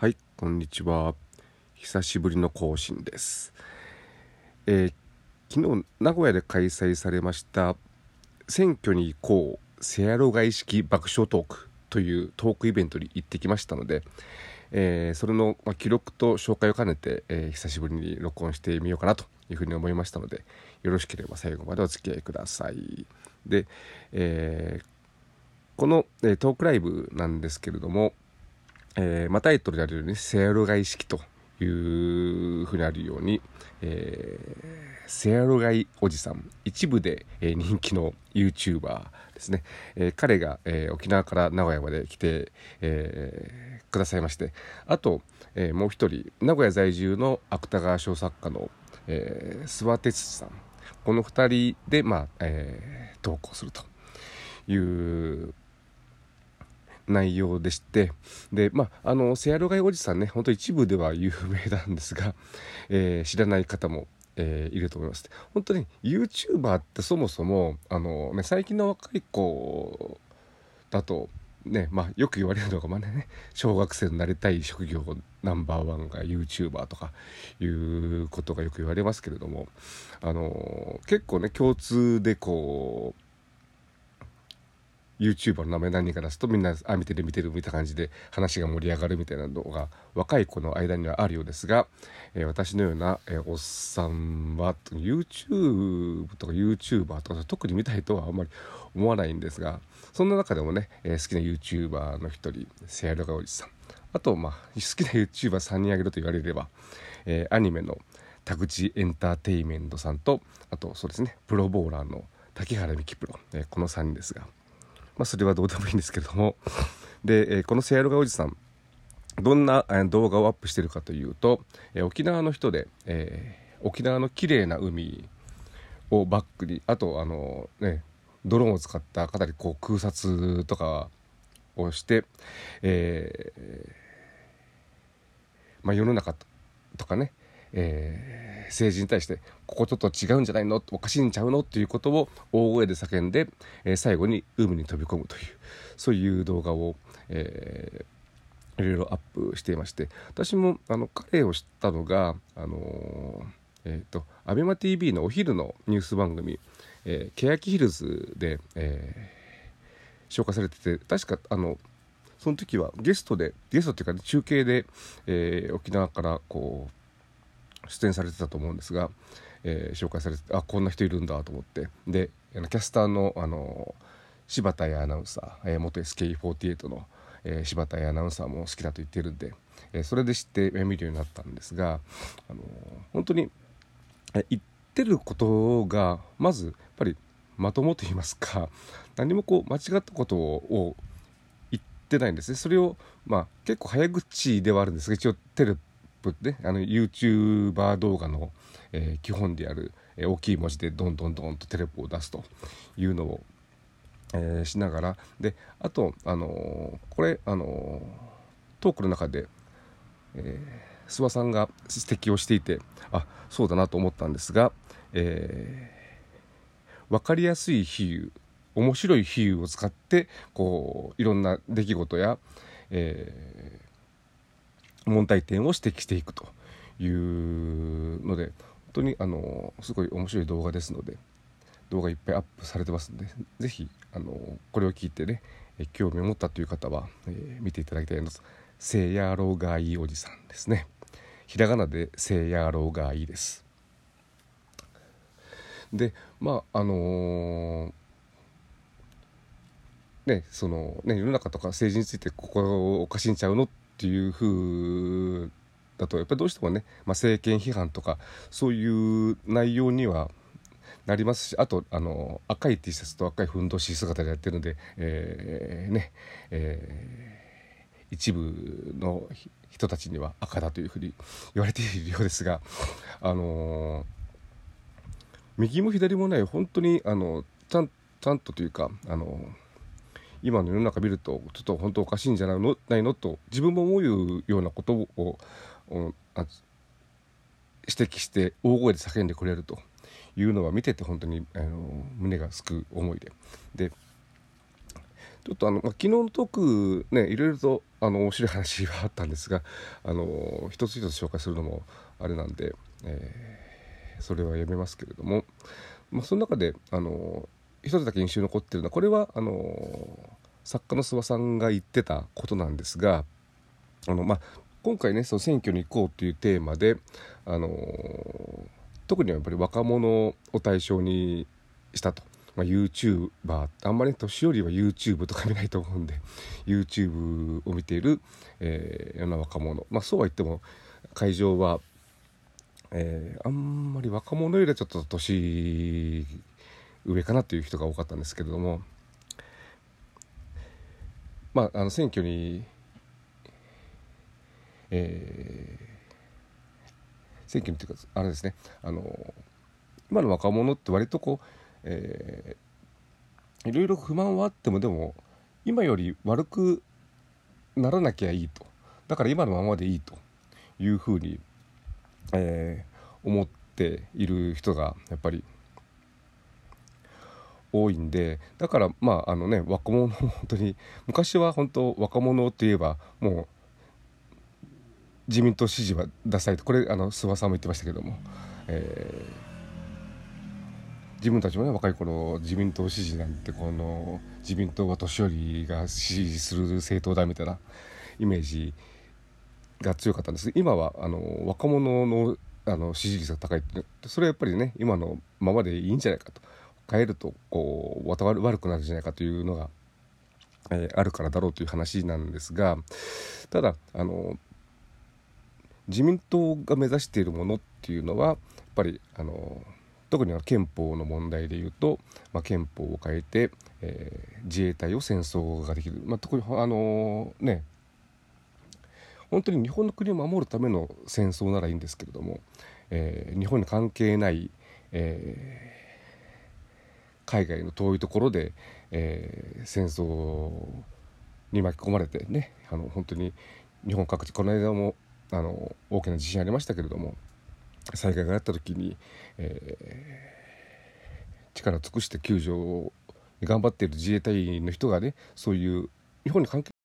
はい、こんにちは。久しぶりの更新です。えー昨日、名古屋で開催されました、選挙に行こう、セアロ外式爆笑トークというトークイベントに行ってきましたので、えーそれの、ま、記録と紹介を兼ねて、えー久しぶりに録音してみようかなというふうに思いましたので、よろしければ最後までお付き合いください。で、えこの、えトークライブなんですけれども、えーまあ、タイトルであるように、セアロガイ式というふうにあるように、えーセアロガイおじさん、一部で、え人気の YouTuber ですね。えー彼が、えー沖縄から名古屋まで来て、えーくださいまして、あと、えーもう一人、名古屋在住の芥川賞作家の、えー諏訪哲司さん。この二人で、まあ、えー投稿するという内容でしてでまああのセアロガイおじさんね本当一部では有名なんですが、えー知らない方も、えーいると思います。本当に YouTuber ってそもそもあの、ね、最近の若い子だとねまあよく言われるのがまあね小学生になりたい職業ナンバーワンが YouTuber とかいうことがよく言われますけれどもあの結構ね共通でこう YouTuber の名前何人か出すとみんなあ見てる見てるみたいな感じで話が盛り上がるみたいなのが若い子の間にはあるようですが、えー私のような、えーおっさんは YouTube とか YouTuber とか特に見たいとはあんまり思わないんですがそんな中でもね、えー好きな YouTuber の一人セアロガおじさん。あとまあ好きな YouTuber3 人あげると言われれば、えーアニメの田口エンターテイメントさんとあとそうですねプロボーラーの竹原美希プロ、えーこの3人ですが。まあ、それはどうでもいいんですけれども。で、えーこのセアロガおじさん。どんな動画をアップしてるかというと、えー沖縄の人で、えー沖縄の綺麗な海をバックにあとあのねドローンを使ったかなりこう空撮とかをして、えーまあ、世の中とかね、えー政治に対してここちょっと違うんじゃないの？おかしいんちゃうの？っていうことを大声で叫んで、えー最後に海に飛び込むというそういう動画を、えーいろいろアップしていまして私もあの彼を知ったのがあのーえっ、と ABEMATV のお昼のニュース番組「えー、欅ヒルズで」えー紹介されてて確かあのその時はゲストでゲストっていうか、ね、中継で、えー沖縄からこう出演されてたと思うんですが、えー紹介されてあこんな人いるんだと思って。でキャスターのあの柴田アナウンサー、えー元 SK48 の、えー柴田アナウンサーも好きだと言ってるんで、えーそれで知って見るようになったんですが、あの本当にえ言ってることがまずやっぱりまともと言いますか何もこう間違ったことを言ってないんですね。それをまあ結構早口ではあるんですが一応テレプねあの YouTuber 動画の、えー基本である、えー大きい文字でどんどんどんとテレポを出すというのを、えーしながらであとあのこれあのトークの中で、え諏訪さんが指摘をしていてあそうだなと思ったんですが、え、分かりやすい比喩面白い比喩を使ってこういろんな出来事や、えー問題点を指摘していくというので本当にあのすごい面白い動画ですので動画いっぱいアップされてますのでぜひあのこれを聞いてね興味を持ったという方は、えー見ていただきたいのです。セイヤロガイおじさんですね。ひらがなでセイヤロガイです。でまああのーねそのね世の中とか政治についてここおかしいんちゃうのっていう風だとやっぱりどうしてもね、まあ、政権批判とかそういう内容にはなりますしあとあの赤い T シャツと赤いふんどし姿でやってるんで、えーねえー一部の人たちには赤だというふうに言われているようですがあのー右も左もない本当にあのちゃんちゃんとというかあの今の世の中見るとちょっと本当おかしいんじゃないの？ないの？と自分も思うようなことを指摘して大声で叫んでくれるというのは見てて本当にあの胸がすく思いで。でちょっとあの、まあ、昨日のトークねいろいろとあの面白い話があったんですがあの一つ一つ紹介するのもあれなんで、えー、それはやめますけれども、まあ、その中であの一つだけ印象に残ってるのはこれはあの作家の諏訪さんが言ってたことなんですがあの、まあ、今回ねその選挙に行こうというテーマであの特にやっぱり若者を対象にしたと。まあ、YouTuber あんまり年寄りは YouTube とか見ないと思うんで YouTube を見ている、え、ような若者まあそうは言っても会場は、えー、あんまり若者よりはちょっと年上かなという人が多かったんですけれどもまああの選挙にえー、選挙にというかあれですねあの今の若者って割とこうえー、いろいろ不満はあってもでも今より悪くならなきゃいいと。だから今のままでいいと。いうふうに、えー、思っている人がやっぱり多いんでだからまああのね若者 本当に昔は本当若者といえばもう自民党支持はダサいとこれあの諏訪さんも言ってましたけども、えー自分たちもね若い頃自民党支持なんてこの自民党は年寄りが支持する政党だみたいなイメージが強かったんです。今はあの若者のあの支持率が高いってそれはやっぱりね今のままでいいんじゃないかと。変えるとこう悪くなるんじゃないかというのが、えー、あるからだろうという話なんですがただあの自民党が目指しているものっていうのはやっぱりあの特に憲法の問題でいうと、まあ、憲法を変えて、えー、自衛隊を戦争ができる、まあ、特にあのー、ね本当に日本の国を守るための戦争ならいいんですけれども、えー、日本に関係ない、えー、海外の遠いところで、えー、戦争に巻き込まれてねあの本当に日本各地この間もあの大きな地震ありましたけれども災害があった時に、えー、力尽くして救助を頑張っている自衛隊員の人がねそういう日本に関係